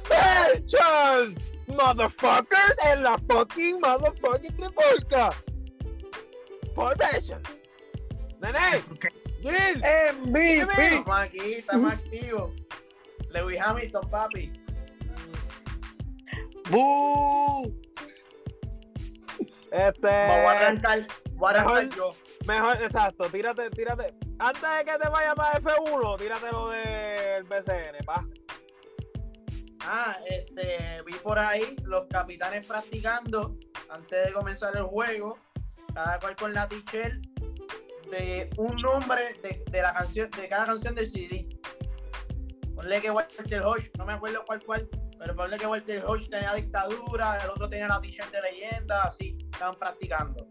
Formation, motherfuckers, en la fucking motherfucking Tribolca. Formation. Nene, Gil, MVP. Estamos aquí, estamos activos. Lewis Hamilton, papi. ¡Bú! este, Vamos a arrancar, voy a arrancar mejor- yo. mejor, exacto, tírate, tírate. Antes de que te vayas para F1, tírate lo del BCN, pa. Ah, este, vi por ahí los capitanes practicando antes de comenzar el juego, cada cual con la t-shirt de un nombre de, de la canción, de cada canción del CD. Ponle que Walter Hodge, no me acuerdo cuál cuál, pero ponle que Walter Hodge tenía dictadura, el otro tenía la t-shirt de leyenda, así, estaban practicando.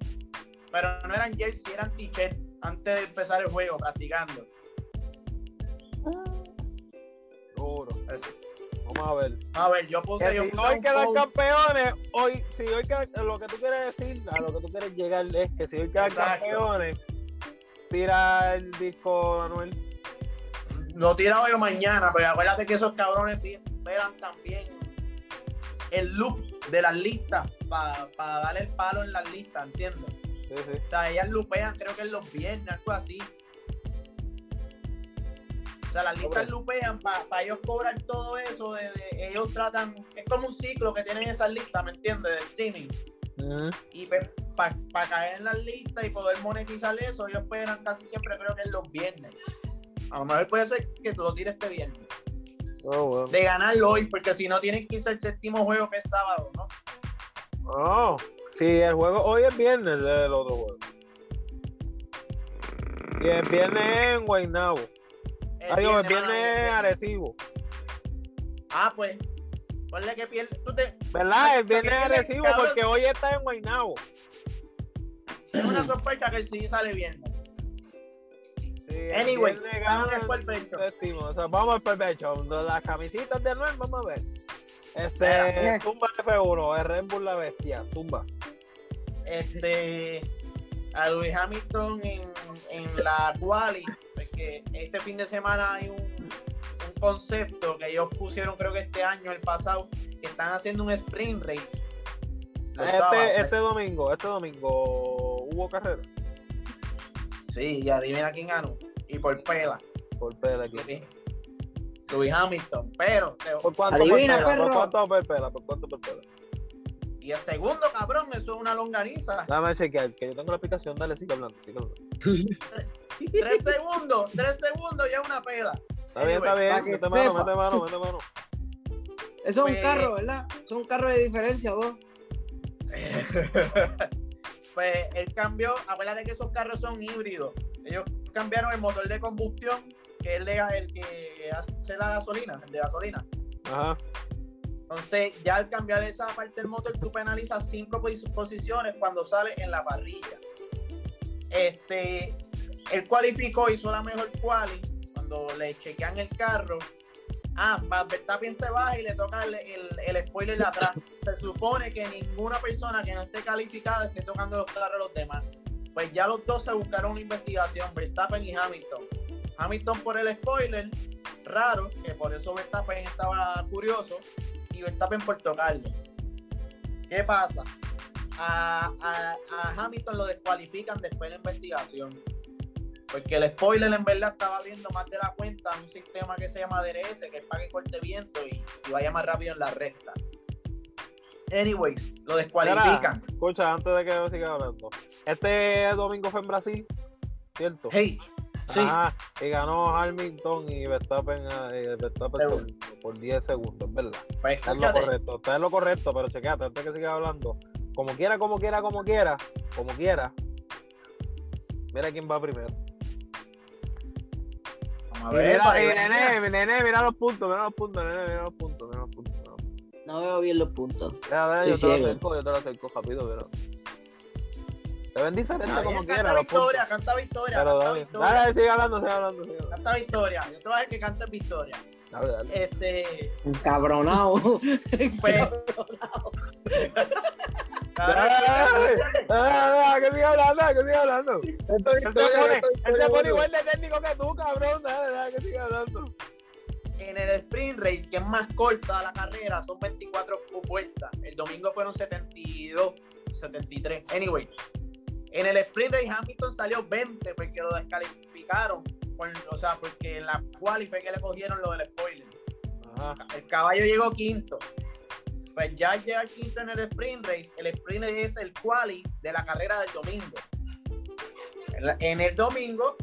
Pero no eran jersey, eran t-shirt antes de empezar el juego, practicando. Duro. Vamos a ver. A ver, yo puse, Que yo si hoy un quedan campeones, hoy, si hoy quedan- lo que tú quieres decir, a lo que tú quieres llegar es que si hoy quedan Exacto. campeones, tira el disco Manuel. Lo tira hoy o mañana, pero acuérdate que esos cabrones vean también el loop de las listas para darle el palo en las listas, ¿entiendes? Sí, sí. O sea, ellas lupean, creo que en los viernes, algo así. O sea, las listas Hombre. lupean para ellos cobrar todo eso. De, de- ellos tratan, es como un ciclo que tienen esas listas, ¿me entiendes? De streaming. Y para caer en las listas y poder monetizar eso, ellos esperan casi siempre, creo que en los viernes. A lo mejor puede ser que tú lo tires este viernes. Oh, bueno. De ganarlo hoy, porque si no tienen que irse el séptimo juego que es sábado, ¿no? Oh, sí, el juego hoy es viernes del otro juego. Y el viernes es en Guaynabo. El Adiós, el viernes Arecibo. Ah, pues. Ponle que pierdes. Tú te. ¿Verdad? El viernes Arecibo porque hoy está en Guaynabo. Es una sospecha que el CD sale. Sí, el Anyway, vamos al Perfecho. séptimo. O sea, vamos al perfecto. Las camisitas de Noel, vamos a ver. Este. Zumba F1, el Red Bull la bestia, Zumba. Este. A Luis Hamilton en, en la quali. Porque este fin de semana hay un, un concepto que ellos pusieron, creo que este año, el pasado, que están haciendo un sprint race. Este, este domingo, este domingo hubo carrera Sí, y adivina quién ganó. Y por pela. por pela aquí. Sí. Luis Hamilton. Pero, ¿Por cuánto Adivina, por pela? ¿Por cuánto por pela? ¿Por cuánto por pela? y el segundo, cabrón, eso es una longaniza. Dame chequear, que yo tengo la aplicación, dale, sigue hablando, sigue hablando. Tres segundos, tres segundos ya una peda. Está bien, está bien, mete mano, mete mano, mete mano. Eso es un Pues- carro, ¿verdad? Eso es un carro de diferencia, dos. pues él cambió, acuérdate que esos carros son híbridos. Ellos cambiaron el motor de combustión, que es el, que hace la gasolina, el de gasolina. Ajá. Entonces, ya al cambiar esa parte del motor, tú penalizas cinco pos- posiciones cuando sale en la parrilla. Este, él cualificó, hizo la mejor quali. Cuando le chequean el carro, ah, Verstappen se baja y le toca el, el- el spoiler de atrás. Se supone que ninguna persona que no esté calificada esté tocando los carros de los demás. Pues ya los dos se buscaron una investigación, Verstappen y Hamilton. Hamilton por el spoiler, raro, que por eso Verstappen estaba curioso, y Verstappen por tocarlo. ¿Qué pasa? A, a- a Hamilton lo descualifican después de la investigación. Porque el spoiler en verdad estaba abriendo más de la cuenta un sistema que se llama DRS, que es para que corte viento y, y vaya más rápido en la recta. Anyways, lo descualifican. Escucha, antes de que siga hablando. Este domingo fue en Brasil, ¿cierto? Hey, sí, Ajá, y ganó Hamilton y Verstappen, Verstappen Seguro. por, por 10 segundos, ¿verdad? pues Está en lo correcto, está en lo correcto, pero chequeate, antes que siga hablando. Como quiera, como quiera, como quiera, como quiera. Mira quién va primero. A ver, Mira, nene, mira los puntos, mira los puntos, nene, mira los puntos, mira los puntos. mira los puntos. No veo bien los puntos. Deja, Estoy yo te lo ciego. acerco, yo te lo acerco rápido, pero. Se ven diferentes Está como bien, quiera canta victoria, canta victoria, Pero canta dale, victoria, dale, sigue hablando, sigue hablando, sigue hablando. canta victoria. Yo te voy a decir que cantes victoria. Dale, dale. Este, Encabronado. pues, Dale, que siga hablando, que siga hablando. Él se pone, igual de técnico que tú, cabrón. Dale, dale, que siga hablando. en el sprint race, que es más corta la carrera, son 24 vueltas. El domingo fueron 72, 73. Anyway, en el sprint race Hamilton salió 20 porque lo descalificaron. por- o sea, porque en la fue que le cogieron lo del spoiler. Ajá. El caballo llegó quinto. Pues ya llega quinto en el sprint race. El sprint race es el quali de la carrera del domingo. En el domingo,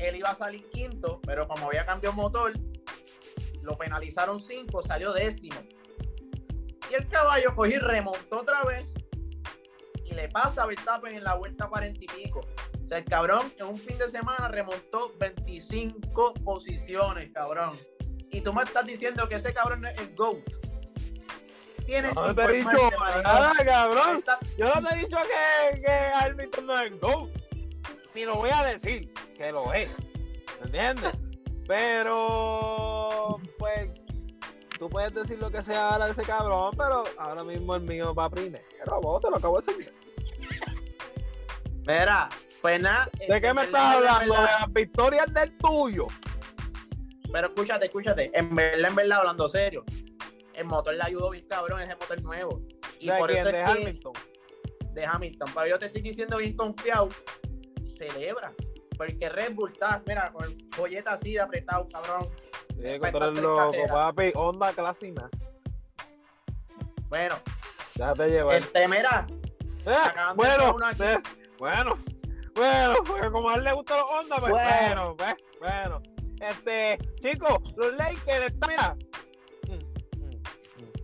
él iba a salir quinto, pero como había cambiado motor, lo penalizaron cinco, salió décimo. Y el caballo cogió y remontó otra vez y le pasa a Verstappen en la vuelta cuarenta y pico. O sea, el cabrón en un fin de semana remontó 25 posiciones, cabrón. Y tú me estás diciendo que ese cabrón es el GOAT. Tiene No te he dicho nada, cabrón. Está- Yo no te he dicho que, que no es GOAT. Ni lo voy a decir que lo es. ¿Entiendes? Pero, pues, tú puedes decir lo que sea ahora de ese cabrón, pero ahora mismo el mío va primero. Vos te lo acabo de decir. Mira, pues nada. ¿De qué me estás hablando? De las victorias del tuyo. Pero escúchate, escúchate. En verdad, en verdad, hablando serio. El motor le ayudó bien cabrón, ese motor nuevo. Y ¿De por eso es De que- Hamilton. de Hamilton. Pero yo te estoy diciendo bien confiado. Celebra. Porque Red Bull está, mira, con el folleta así de apretado, cabrón. Pues, que tres loco, papi. Honda Classic más. Bueno, Déjate llevar. este, mira, Eh, bueno, eh, bueno, bueno, porque como a él le gustan los Honda, pues bueno, Bueno. pues, bueno. Este, chicos, los Lakers mira.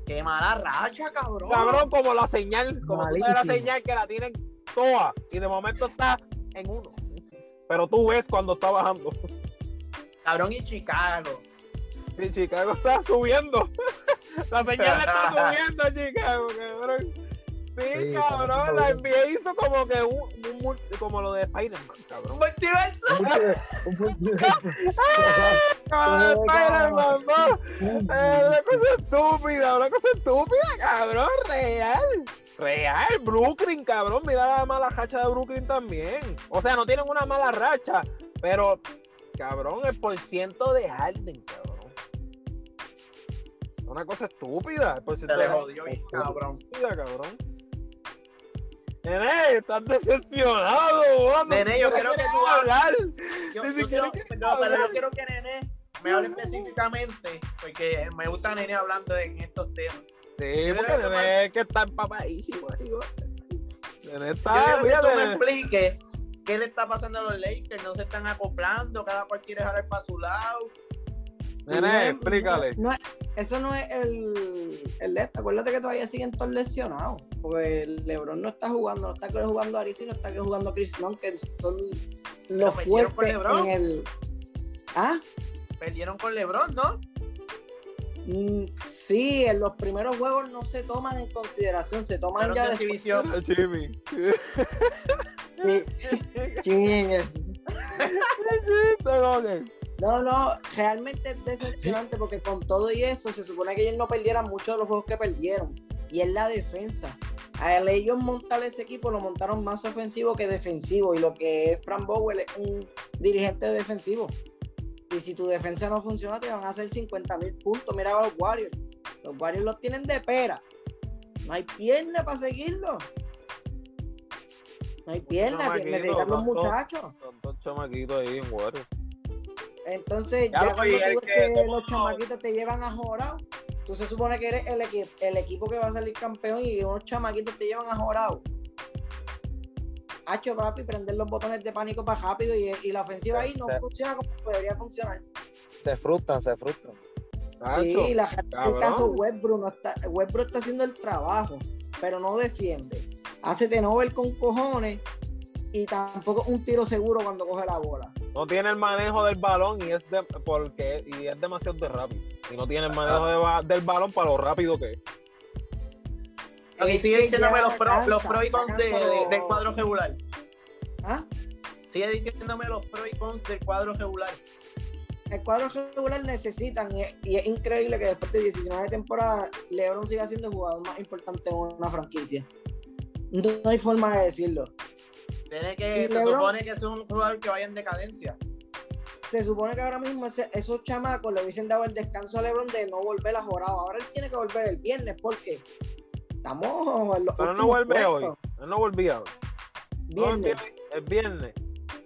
Qué mala racha, cabrón. Cabrón, como la señal, como tú la señal que la tienen todas y de momento está en uno. Pero tú ves cuando está bajando. Cabrón y Chicago. Y Chicago está subiendo. La señal está subiendo a Chicago, cabrón. Sí, Sí, cabrón, la. NBA hizo como que un, un multi- como lo de Spider-Man, cabrón. Multiverso. Cabrón, Spider-Man, no. Una cosa estúpida, una cosa estúpida, cabrón, real. Real, Brooklyn, cabrón. Mira la mala racha de Brooklyn también. O sea, no tienen una mala racha, pero, cabrón, el porciento de Harden, cabrón. Una cosa estúpida. El Se porciento le de Harden jodió bien, cabrón. estúpida, cabrón. Nene, estás decepcionado, vos, Nene, yo quiero que tú hablar. Yo, Ni yo siquiera quiero- quiero no, pero yo quiero que Nene me hable específicamente, porque me gusta Nene hablando en estos temas. Sí, Yo porque que debe que está empapadísimo, digo. Nene Yo está, quiero que tú me expliques qué le está pasando a los Lakers, no se están acoplando, cada cual quiere jalar para su lado. Nene, explícale. No, eso no es el, el de esto. Acuérdate que todavía siguen todos lesionados. Porque el LeBron no está jugando, no está jugando Arisi, no está jugando Chris Long, que son los fuertes LeBron. en el. Ah, Perdieron con LeBron, ¿no? mm, sí, en los primeros juegos no se toman en consideración, se toman ya de. El Jimmy. No, no, realmente es decepcionante porque con todo y eso se supone que ellos no perdieran muchos de los juegos que perdieron. Y es la defensa. Al ellos montar ese equipo lo montaron más ofensivo que defensivo. Y lo que es Fran Bowell es un dirigente defensivo. Y si tu defensa no funciona, te van a hacer 50 mil puntos. Mira a los Warriors. Los Warriors los tienen de pera. No hay pierna para seguirlo. No hay pierna, necesitan los muchachos. Son dos chamaquitos ahí en Warriors. Entonces, Ya ya, lo cuando tú ves que que los chamaquitos te llevan a jorado, tú se supone que eres el, equi- el equipo que va a salir campeón y unos chamaquitos te llevan a jorado. Hacho, papi, prender los botones de pánico para rápido y, y la ofensiva ahí no Sí. funciona como debería funcionar. Se frustran, se frustran. Nacho, Sí, la, el caso Westbrook no está, Westbrook está haciendo el trabajo, pero no defiende. Hace tenover con cojones y tampoco un tiro seguro cuando coge la bola. No tiene el manejo del balón y es de, porque y es demasiado de rápido. Y no tiene el manejo de del balón para lo rápido que es. Y Es sigue diciéndome los pro, cansa, los pro y cons de- de- del cuadro regular. ¿Ah? Sigue diciéndome los pro y cons del cuadro regular. el cuadro regular necesitan, y es, y es increíble que después de 19 temporadas, LeBron siga siendo el jugador más importante en una franquicia. No, no hay forma de decirlo. Tiene que, se LeBron. supone que es un jugador que vaya en decadencia. se supone que ahora mismo ese- esos chamacos le hubiesen dado el descanso a LeBron de no volver a jorado. Ahora él tiene que volver el viernes porque estamos en los Pero no vuelve hoy. Él no volvía hoy. No, el Viernes. El viernes.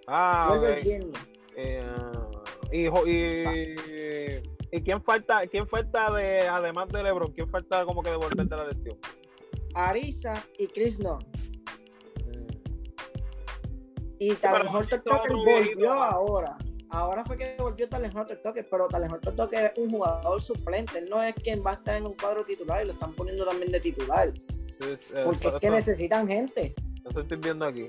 Ah, vuelve el viernes. Eh, y, jo- y, ¿y quién falta, quién falta de, además de LeBron, quién falta como que de volver de la lesión? Ariza y Chris Nunn. Y pero Talen ese Horton Tucker volvió ahora. Ahora fue que volvió Talen Horton Tucker, pero Talen Horton Tucker es un jugador suplente. Él no es quien va a estar en un cuadro titular y lo están poniendo también de titular. Sí, sí, Porque es que necesitan gente. eso estoy viendo aquí.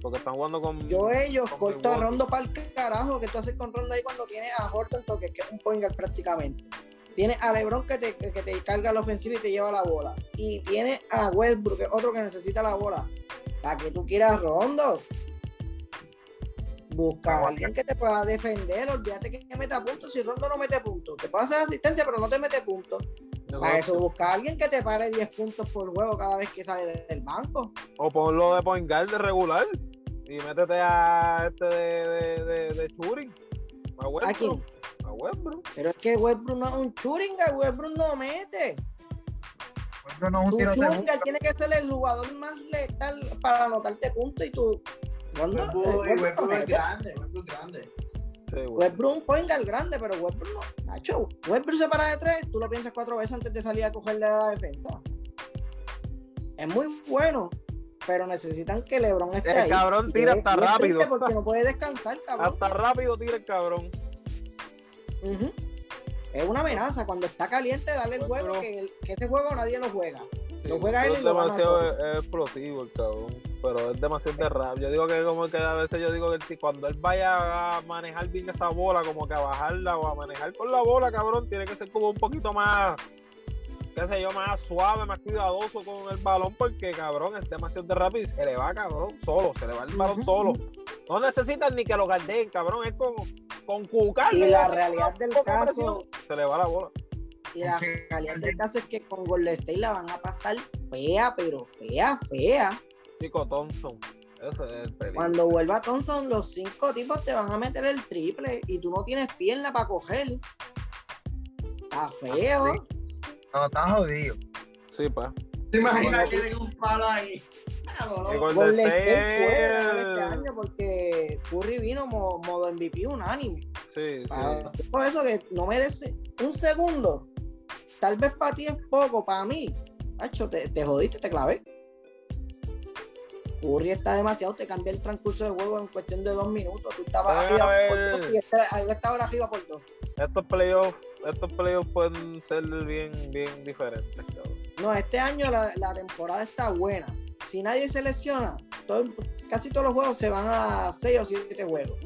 Porque están jugando con. Yo ellos con corto a. Rondo para el carajo que tú haces con Rondo ahí cuando tienes a Horton Tucker, que es un point guard prácticamente. Tienes a LeBron que te, que te carga la ofensiva y te lleva la bola. Y tienes a Westbrook, que es otro que necesita la bola. ¿Para que tú quieras Rondo? Busca a alguien que te pueda defender. Olvídate que meta puntos. Si Rondo no mete puntos, te puede hacer asistencia, pero no te mete puntos. Para eso busca a alguien que te pare 10 puntos por juego cada vez que sale del banco. O ponlo de point guard de regular. Y métete a este de, de, de, de Churin. A ¿A Westbrook. quién? A Westbrook. Pero es que Westbrook no es un Churinga, Westbrook no mete. Bueno, no es un Tu. Churinga tiene que ser el jugador más letal para anotarte puntos y tú. Rondo, eh, Westbrook- Westbrook es grande, Westbrook grande. Sí, Westbrook. Westbrook un point guard grande, pero Westbrook no. Nacho, Westbrook se para de tres, tú lo piensas cuatro veces antes de salir a cogerle a la defensa. Es muy bueno, pero necesitan que LeBron esté El ahí. cabrón Y tira hasta rápido. Porque no puede descansar, cabrón. Hasta rápido tira el cabrón. Ujú. Es una amenaza. Cuando está caliente, dale el juego, que, el- que este juego nadie lo juega. Lo juega él es y lo gana demasiado solo. es- es explosivo el cabrón. Pero es demasiado de rap. Yo digo que como que a veces yo digo que cuando él vaya a manejar bien esa bola, como que a bajarla o a manejar con la bola, cabrón, tiene que ser como un poquito más, qué sé yo, más suave, más cuidadoso con el balón, porque cabrón, es demasiado de rápido y se le va, cabrón, solo, se le va el balón solo. No necesitan ni que lo guarden, cabrón, es con, con cucar. Y la realidad del caso, presión, Se le va la bola. Y la realidad del caso es que con Golden State la van a pasar fea, pero fea, fea. Chico Thompson, ese es el peligro. Cuando vuelva Thompson, los cinco tipos te van a meter el triple y tú no tienes pierna para coger. Está feo. No, está jodido. Sí, pa. ¿Te imaginas que den un palo ahí? Ah, Golden State puede este año porque Curry vino mo- modo MVP unánime. Sí, sí. Por eso que no me des un segundo. Tal vez para ti es poco, para mí. Macho, te, te jodiste, te clavé. Curry está demasiado, te cambia el transcurso de juego en cuestión de dos minutos. Tú estabas arriba por dos y este- él está ahora arriba por dos. Estos playoffs, estos playoffs pueden ser bien, bien diferentes, cabrón. No, este año la, la temporada está buena. Si nadie se lesiona, todo- casi todos los juegos se van a seis o siete juegos.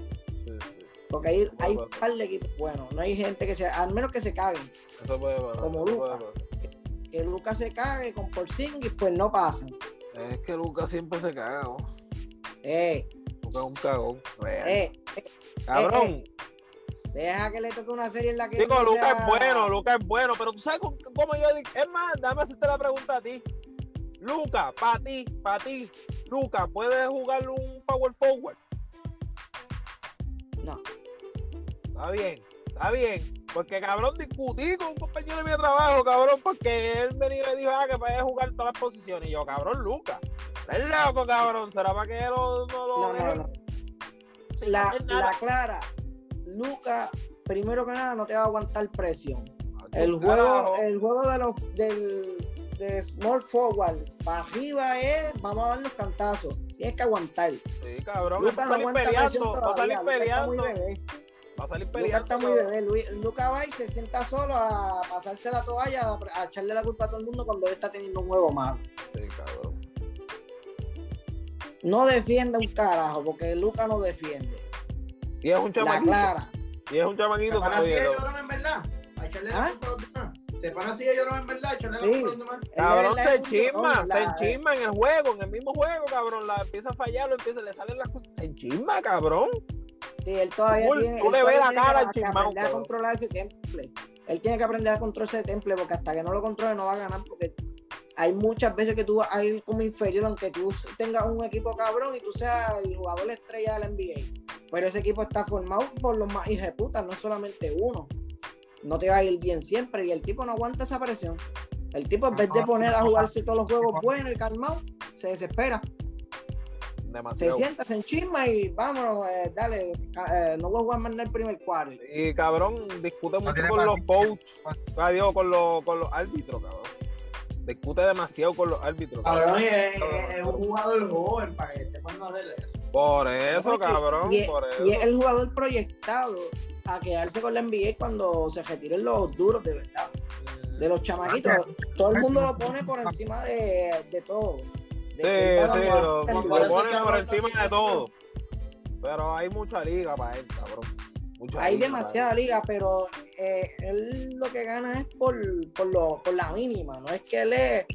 Porque hay, hay Bueno. un par de equipos buenos. No hay gente que se. Al menos que se caguen. Eso puede pasar. Como puede pasar. Que Lucas se cague con Porzingis, pues no pasan. Es que Lucas siempre se caga, ¿no? Eh, Lucas es un cagón. Real. eh, cabrón. deja que le toque una serie en la que. Digo, no Lucas sea- es bueno, Lucas es bueno, pero tú sabes cómo cómo yo digo. Es más, dame hacerte la pregunta a ti. Lucas, para ti, para ti, Lucas, ¿puedes jugar un power forward? No. Está bien, está bien. Porque cabrón discutí con un compañero de mi trabajo, cabrón, porque él venía y me dijo ah, que puede jugar todas las posiciones. Y yo, cabrón, Lucas. Estás loco, cabrón. ¿Será para que lo- no lo No, no, dejen no. La, la clara. Lucas, primero que nada, no te va a aguantar presión. El carajo. juego, el juego de los del de small forward para arriba es vamos a dar los cantazos. Tienes que aguantar. Sí, cabrón. Lucas va a no aguanta peleando. presión Va a salir todavía. Lucas está muy peleando. bebé. Va a salir Lucas peleando. está muy bebé. Luis- Lucas va y se sienta solo a pasarse la toalla, a, echarle la culpa a todo el mundo cuando él está teniendo un juego malo. Sí, cabrón. No defiende un carajo, porque Lucas no defiende. Y es un La chamaquito. clara. Y es un chamaquito. de digo. llorón en verdad. A echarle ¿Ah? la culpa a los demás. Se para así de llorón en verdad. la Sí. Cabrón, se un chisma, llorón, se la- enchisma en el juego, en el mismo juego, cabrón. La empieza a fallar, lo empieza, le salen las cosas. Se enchisma, cabrón. Sí, él todavía Tú- tiene, tú le ves la cara al aprender a controlar ese temple. Él tiene que aprender a controlar ese temple porque hasta que no lo controle no va a ganar porque hay muchas veces que tú vas a ir como inferior, aunque tú tengas un equipo cabrón y tú seas el jugador estrella del NBA. Pero ese equipo está formado por los más puta, no solamente uno. No te va a ir bien siempre y el tipo no aguanta esa presión. El tipo en vez de poner a jugarse todos los juegos buenos y calmado, se desespera. Se Demasiado. sienta, se enchisma y vámonos, eh, dale, eh, no voy a jugar más en el primer cuarto. Y cabrón, discute mucho con los coaches, ah, digo, con los, con los árbitros, cabrón. Discute demasiado con los árbitros. cabrón. Cabrón, y es, un jugador joven para que esté a hacer eso. Por eso, cabrón, y, es- por eso. y es el jugador proyectado a quedarse con la NBA cuando se retiren los duros de verdad. De los chamaquitos. Todo el mundo lo pone por encima de, de todo. De Sí, sí, lo, lo por eso ponen por encima de todo. Pero hay mucha liga para él, cabrón. Mucha Hay liga demasiada liga, pero eh, él lo que gana es por, por, lo, por la mínima. No es que él es.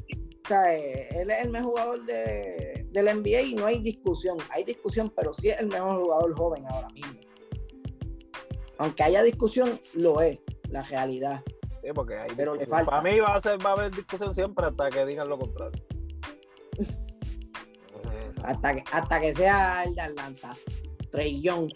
O sea, eh, él es el mejor jugador de, del NBA y no hay discusión. Hay discusión, pero sí es el mejor jugador joven ahora mismo. Aunque haya discusión, lo es, la realidad. Sí, porque hay Pero le discusión. falta. Para mí va a, ser, va a haber discusión siempre hasta que digan lo contrario. Hasta que, hasta que sea el de Atlanta. Young.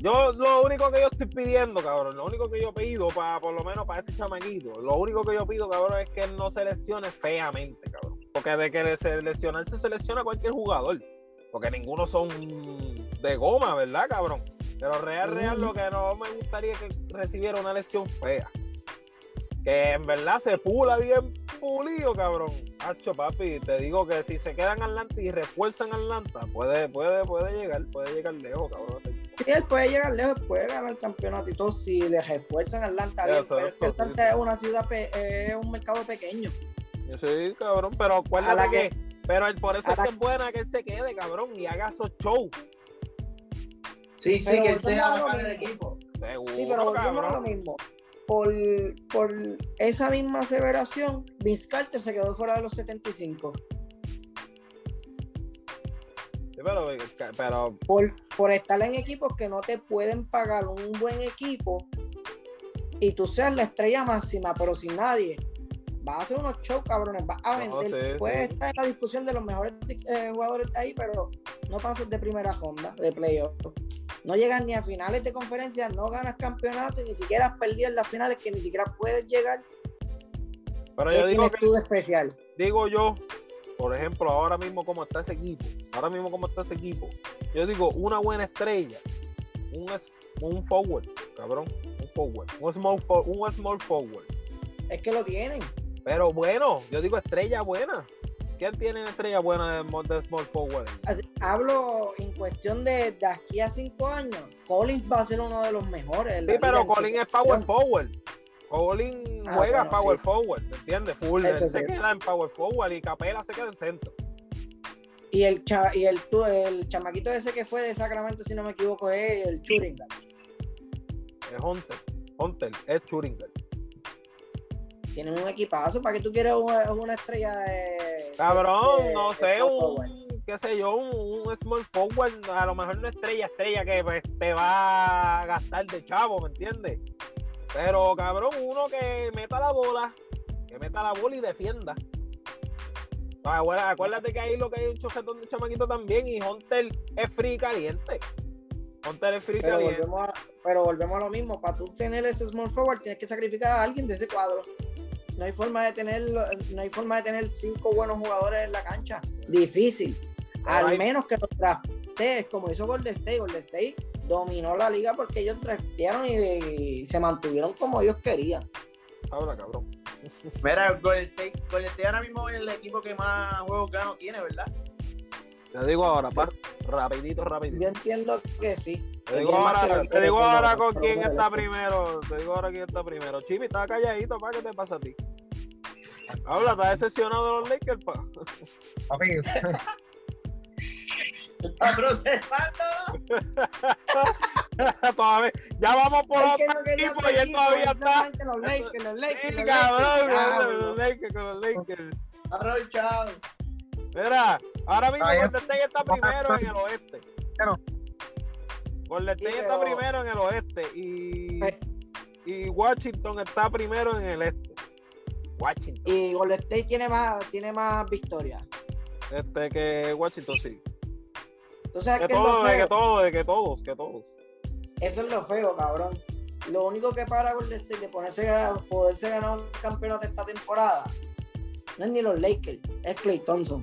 Yo lo único que yo estoy pidiendo, cabrón, lo único que yo pido para por lo menos para ese chamaquito, lo único que yo pido, cabrón, es que él no seleccione feamente, cabrón. Porque de que seleccionar se selecciona cualquier jugador. Porque ninguno son de goma, ¿verdad, cabrón? Pero real, real, lo que no me gustaría es que recibiera una lesión fea. Que en verdad se pula bien pulido, cabrón. Hacho, papi, te digo que si se quedan Atlanta y refuerzan Atlanta, puede, puede, puede llegar, puede llegar lejos, cabrón. Sí, él puede llegar lejos, puede ganar el campeonato y todo si le refuerzan Atlanta. bien, pero es Atlanta es una ciudad, es un mercado pequeño. Sí, cabrón, pero acuérdate que, que- pero por eso es que es buena que él se quede, cabrón, y haga esos shows. Sí, sí, Pero que él sea bacán del equipo. Seguro, Sí, pero volvemos a lo mismo. Por, por esa misma aseveración, Vince Carter se quedó fuera de los 75. Sí, pero, pero Por, por estar en equipos que no te pueden pagar un buen equipo y tú seas la estrella máxima, pero sin nadie. Vas a hacer unos shows, cabrones, vas a No, vender. sí, Puedes sí. estar en la discusión de los mejores eh, jugadores de ahí, pero no pasas de primera ronda, de playoff. No llegas ni a finales de conferencia, no ganas campeonato y ni siquiera has perdido en las finales que ni siquiera puedes llegar. pero ¿Qué yo digo que tú especial? digo yo, por ejemplo, ahora mismo como está ese equipo, ahora mismo como está ese equipo, yo digo una buena estrella, un, un forward, cabrón, un forward, un small, for- un small forward. Es que lo tienen. Pero bueno, yo digo estrella buena. ¿Quién tiene estrella buena de, small forward? Hablo en cuestión de, de aquí a cinco años. Collins va a ser uno de los mejores. Sí, pero su es power forward. Colin Ah, juega bueno, power sí. forward, ¿me entiendes? Full, él se sí. queda en power forward y Capela se queda en centro. Y el, cha- y el, tu- el chamaquito ese que fue de Sacramento, si no me equivoco, es el Churinga. Es Hunter. Hunter es Churinga. Tienen un equipazo. ¿Para qué tú quieres una, una estrella de. Cabrón, de- no de sé, un, qué sé yo, un, un small forward, a lo mejor una estrella, estrella que pues, te va a gastar de chavo, ¿me entiendes? Pero cabrón, uno que meta la bola, que meta la bola y defienda. Ah, acuérdate que ahí lo que hay un choquetón de chamaquito también y Hunter es free caliente. Hunter es free Pero caliente. volvemos, a, pero volvemos a lo mismo. Para tú tener ese small forward, tienes que sacrificar a alguien de ese cuadro. No hay forma de tener, no hay forma de tener cinco buenos jugadores en la cancha. Difícil. Al hay- menos que los draftees, como hizo Golden State. Golden State dominó la liga porque ellos draftearon y, y se mantuvieron como ellos querían. Ahora, cabrón. Mira, Golden State, Golden State ahora mismo es el equipo que más juegos ganos tiene, ¿verdad? Te digo ahora, pa, rapidito, Yo rapidito. entiendo que sí. Te digo ahora, te digo ahora con quién está primero. Te digo ahora quién está primero. Chimi, estaba calladito, pa, ¿qué te pasa a ti? Habla, ¿estás decepcionado de los Lakers, pa? Papi, Está procesando. Todavía- ya vamos por Es otro no equipo y él todavía está. Los Lakers, los Lakers, Sí, los cabrón, Lakers. cabrón, Diablo. los Lakers, con los Lakers. Aprovechado. Mira, ahora mismo Golden State está primero en el oeste. Pero- Golden State está primero en el oeste y, Eh. y Washington está primero en el este. Washington. Y Golden State tiene más, tiene más victorias. Este que Washington sí. ¿Tú sabes Que qué es lo todos, de que de que todos, que todos. Eso es lo feo, cabrón. Lo único que para Golden State de ponerse poderse ganar un campeonato esta temporada no es ni los Lakers, es Clay Thompson.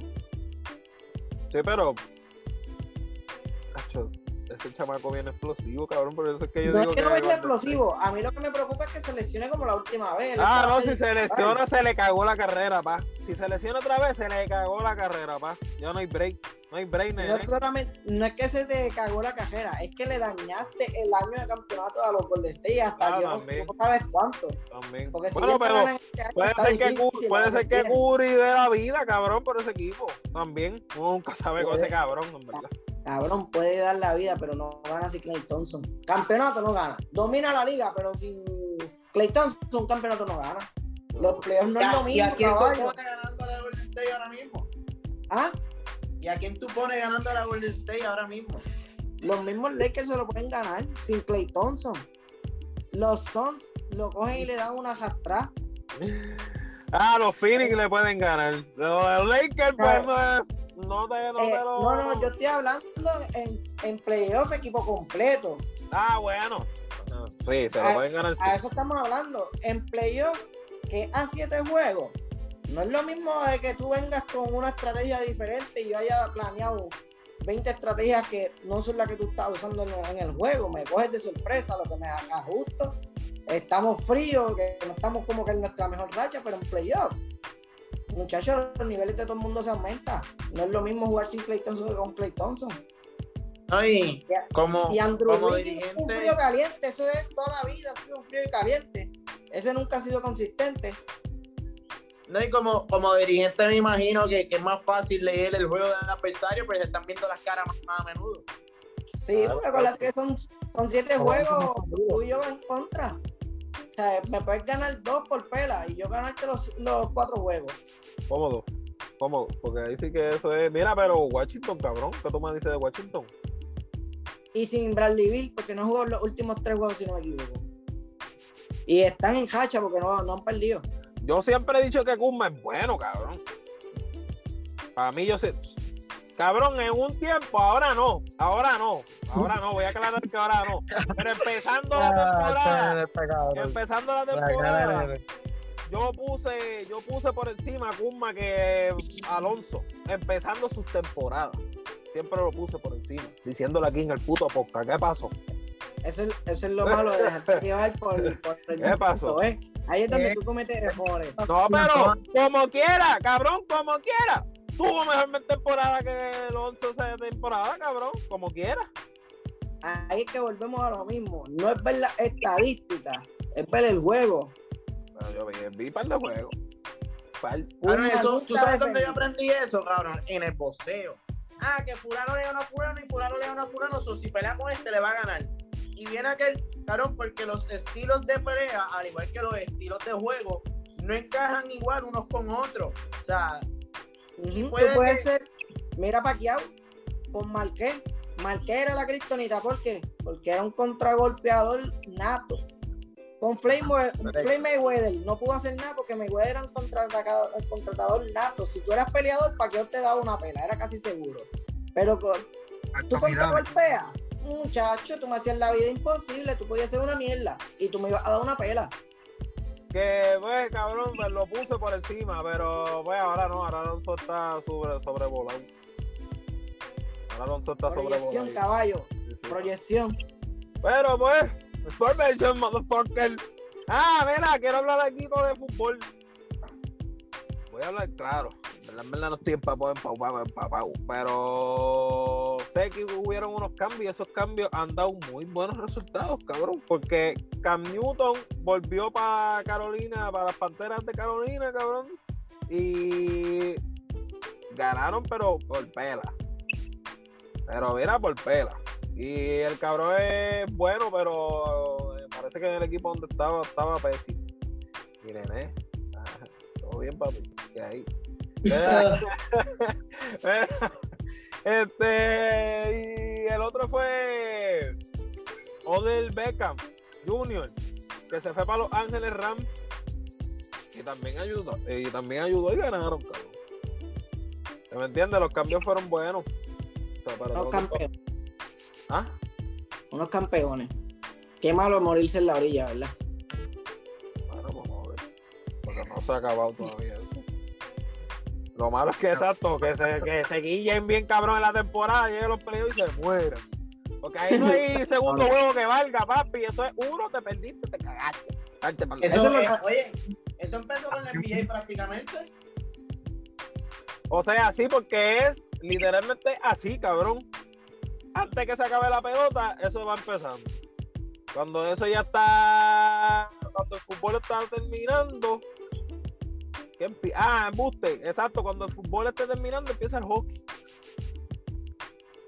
Sí, pero. Tacho, ese chamaco viene explosivo, cabrón. Por eso es que yo No digo es que no venga explosivo. A mí lo que me preocupa es que se lesione como la última vez. Ah, no, si se lesiona, se le cagó la carrera, pa. Si se lesiona otra vez, se le cagó la carrera, pa. Ya no hay break. No hay break. No, solamente, no es que se te cagó la cajera, es que le dañaste el año de campeonato a los Golden State hasta Ah, yo no, sabes cuánto. También. Porque si Bueno, pero este puede ser que, difícil, puede ser que. Curry dé la vida, cabrón, por ese equipo. También. Uno nunca sabe con Puede. ese cabrón, en verdad. Cabrón, puede dar la vida, pero no gana sin Clay Thompson. Campeonato no gana. Domina la liga, pero sin Clay Thompson, campeonato no gana. Los playoffs no es lo ¿Y a mismo, quién tú pones ganando a la Golden State ahora mismo? ¿Ah? ¿Y a quién tú pones ganando a la Golden State ahora mismo? Los mismos Lakers se lo pueden ganar sin Clay Thompson. Los Suns lo cogen y le dan una jastrá. Ah, los Phoenix le pueden ganar. Los Lakers, pues, Ah. no, no te, no Eh, te lo. no, no, yo estoy hablando en, en playoff equipo completo. Ah, bueno. Sí, se lo Ah, pueden ganar. sí. A eso estamos hablando. En playoff, que a siete juegos, no es lo mismo de que tú vengas con una estrategia diferente y yo haya planeado 20 estrategias que no son las que tú estás usando en, en el juego. Me coges de sorpresa, lo que me ajusto. Estamos fríos, que no estamos como que en nuestra mejor racha, pero en playoff. Muchachos, los niveles de todo el mundo se aumentan. No es lo mismo jugar sin Clay Thompson que con Clay Thompson. No, y Ya. como, Y Andrew como Wiggins es un dirigente, frío caliente, eso es toda la vida, ha sido un frío y caliente. Ese nunca ha sido consistente. no, y como, como dirigente me imagino que, que es más fácil leer el juego del adversario, pero se están viendo las caras más, más a menudo. Sí, Claro, porque acuérdate que son, son siete juegos, somos amigos. tú y yo en contra. O sea, me puedes ganar dos por pela y yo ganarte los, los cuatro juegos. Cómodo. Cómodo. Porque ahí sí que eso es. Mira, pero Washington, cabrón. ¿Qué tú me dices de Washington? Y sin Bradley Bill, porque no jugó los últimos tres juegos, si no me equivoco. Y están en hacha porque no, no han perdido. Yo siempre he dicho que Kuzma es bueno, cabrón. Para mí, yo sé. Cabrón, en un tiempo, ahora no. Ahora no. Ahora no. Voy a aclarar que ahora no. Pero empezando la temporada. temporada. Empezando la temporada. Yo puse, yo puse por encima a Kuzma que Alonso, empezando sus temporadas. Siempre lo puse por encima, diciéndole aquí en el puto podcast. ¿Qué pasó? Eso, es- eso es lo malo de dejarte llevar por, por el ¿Qué pasó? punto, ¿eh? Ahí es donde ¿Qué? tú cometes errores. No, pero como quiera, cabrón, como quiera. Tuvo mejor temporada que Alonso esa temporada, cabrón, como quiera. Ahí es que volvemos a lo mismo. No es ver la estadística, es ver el juego. Pero yo vi, vi par de juegos. Par. Cabrón, Kuzma eso, ¿Tú sabes dónde yo aprendí eso, cabrón? En el boxeo. Ah, que fulano le gana a fulano y fulano le gana a fulano, so, si pelea con este le va a ganar. Y viene aquel, cabrón, porque los estilos de pelea, al igual que los estilos de juego, no encajan igual unos con otros. O sea, Puede Tú puedes que- ser, mira Paquiao con Marqués. Marqués era la kriptonita, ¿por qué? Porque era un contragolpeador nato. Con May- Floyd Mayweather no pudo hacer nada porque Mayweather era un contratador nato. Si tú eras peleador, Paquiao te daba una pela, era casi seguro. Pero con- tú contragolpeas, muchacho, tú me hacías la vida imposible, tú podías hacer una mierda y tú me ibas a dar una pela. Que, pues, cabrón, me lo puse por encima, pero, pues, ahora no, ahora Alonso está sobre, sobrevolado. Ahora Alonso está Proyección, sobrevolado. caballo, Sí, sí. proyección. Pero, pues, information, motherfucker. Ah, mira, quiero hablar aquí todo de fútbol. Voy a hablar claro. En verdad no estoy empapado, empapado, empapado. Pero sé que hubieron unos cambios y esos cambios han dado muy buenos resultados, cabrón. Porque Cam Newton volvió para Carolina, para las Panteras de Carolina, cabrón. Y ganaron, pero por pela. Pero mira, por pela. Y el cabrón es bueno, pero eh, parece que en el equipo donde estaba estaba pésimo. Nené, ah, todo bien, papi. Que ahí. este, y el otro fue Odell Beckham Jr., que se fue para Los Ángeles Rams. Y también ayudó, y también ayudó y ganaron, cabrón. ¿Se ¿Me entiendes? Los cambios fueron buenos. O sea, para Unos campeones. ¿Ah? Unos campeones. Qué malo morirse en la orilla, ¿verdad? Bueno, vamos a ver. Porque no se ha acabado todavía eso. Lo malo es que exacto, que se, que se guillen bien cabrón en la temporada, lleguen los playoffs y se mueran. Porque ahí no hay segundo juego que valga, papi. Eso es uno, te perdiste, te cagaste. Eso, Eso es lo eh, oye, eso empezó con el NBA prácticamente. O sea, así porque es literalmente así, cabrón. Antes que se acabe la pelota, eso va empezando. Cuando eso ya está. Cuando el fútbol está terminando. ¿Qué empie- ah, embuste. Exacto, cuando el fútbol esté terminando, empieza el hockey.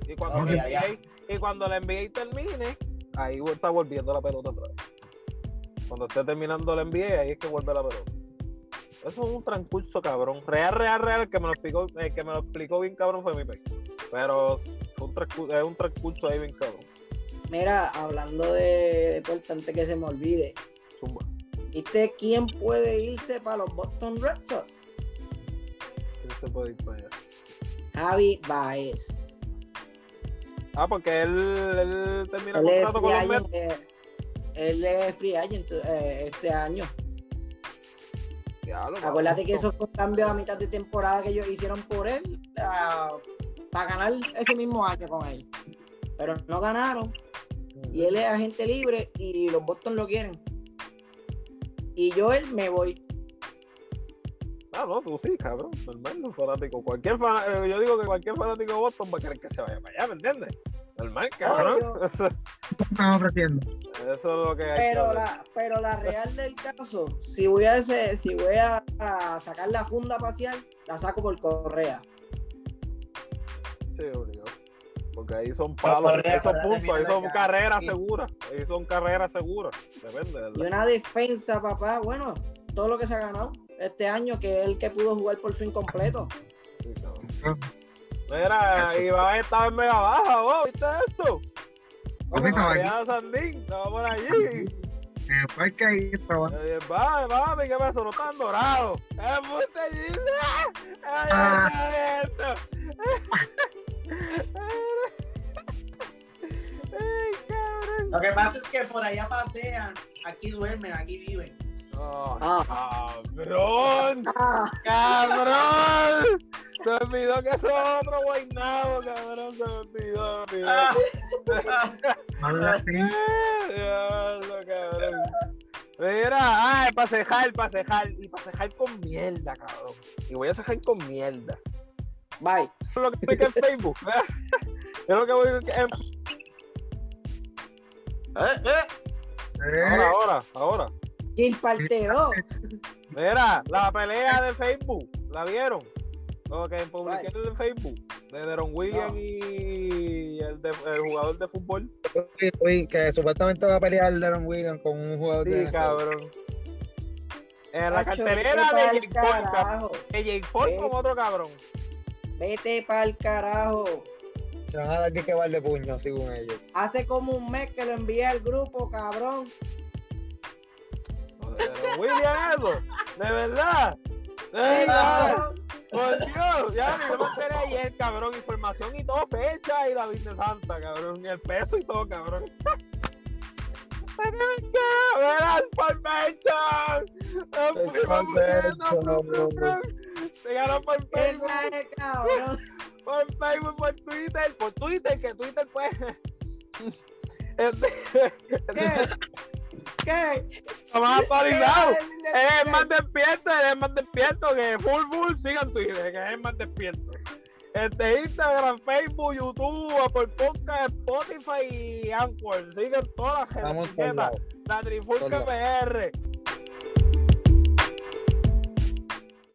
Y cuando, Ok, el ya, ya. NBA, y cuando el NBA termine, ahí está volviendo la pelota otra vez. Cuando esté terminando el NBA, ahí es que vuelve la pelota. Eso es un transcurso cabrón. Real, real, real, el que me lo explicó, el que me lo explicó bien cabrón fue mi país. Pero fue un transcurso, es un transcurso ahí bien cabrón. Mira, hablando de deporte, antes que se me olvide. ¿Viste quién puede irse para los Boston Red Sox? ¿Quién se puede ir para allá? Javi Baez. Ah, porque él, él termina es contrato con los Mets. eh, él es free agent eh, este año. Diablo, Acuérdate que esos cambios a mitad de temporada que ellos hicieron por él ah, para ganar ese mismo año con él. Pero no ganaron y él es agente libre y los Boston lo quieren. Y yo él me voy. Ah, no, tú sí, cabrón. Normal, un fanático. Cualquier fana- eh, yo digo que cualquier fanático de Boston va a querer que se vaya para allá, ¿me entiendes? Normal, cabrón. Obvio. Eso, Están ofreciendo. eso es lo que hay que Pero hacer. la, pero la real del caso, si voy a ese- si voy a, a sacar la funda facial, la saco por correa. Sí. Porque ahí son palos, Correa, ahí son puntos, ahí son carreras Sí. seguras. Ahí son carreras seguras. Depende, Y ¿verdad? una defensa, papá, bueno, todo lo que se ha ganado este año, que es el que pudo jugar por fin completo. Sí, cabrón. Mira, Iván estaba en mega baja, vos, ¿viste eso? Aquí. María Sandín, estaba por allí. En el parque ahí estaba. Eh, Va, papi, ¿qué pasó? No están dorados. ¡Es muy! ¡Ay, Ah. ay, esto! ¡Ay, cabrón! Lo que pasa es que por allá pasean, aquí duermen, aquí viven. Oh, Ah. ¡Cabrón! Ah, ¡Cabrón! Se me olvidó que eso es otro guaynabo, cabrón. Se me olvidó, me olvidó. Ah. Habla. Diablo, cabrón. Mira, ah, para cejar, para cejar. Y para cejar con mierda, cabrón. Y voy a cejar con mierda. Bye. Es lo que explica en Facebook. Es lo que voy en... Eh, eh. Eh, Ahora, ahora, ahora. Gil parte 2. Mira, la pelea de Facebook, ¿la vieron? Lo que publiqué en el Facebook, de Deron Williams No. y el, de- el jugador de fútbol. oye, que supuestamente va a pelear Deron Williams con un jugador de Sí, cabrón. En la cartelera vete de Jake Paul. De Jake Paul con otro cabrón. Vete pa'l carajo. Se van a dar que de puño, según ellos. Hace como un mes que lo envié al grupo, cabrón. Deron Williams, eso. De verdad. De verdad. Por Dios, ya yo me enteré ayer, cabrón, información y todo, fecha y la Virgen Santa, cabrón, y el peso y todo, cabrón. ¡Verás por Benchon! ¡Nos fuimos muriendo, brum, brum, brum! Se ganó por ¿Qué Facebook, cabrón? por Facebook, por Twitter, por Twitter, que Twitter pues... Este, ¿Qué? ¿Qué? está más actualizado. ¿Qué? Es más despierto, es más despierto que full full, sigan Twitter, que es el más despierto. Este Instagram, Facebook, YouTube, Apple Podcast, Spotify y Anchor. Sigan todas las etiquetas. La Trifulca PR.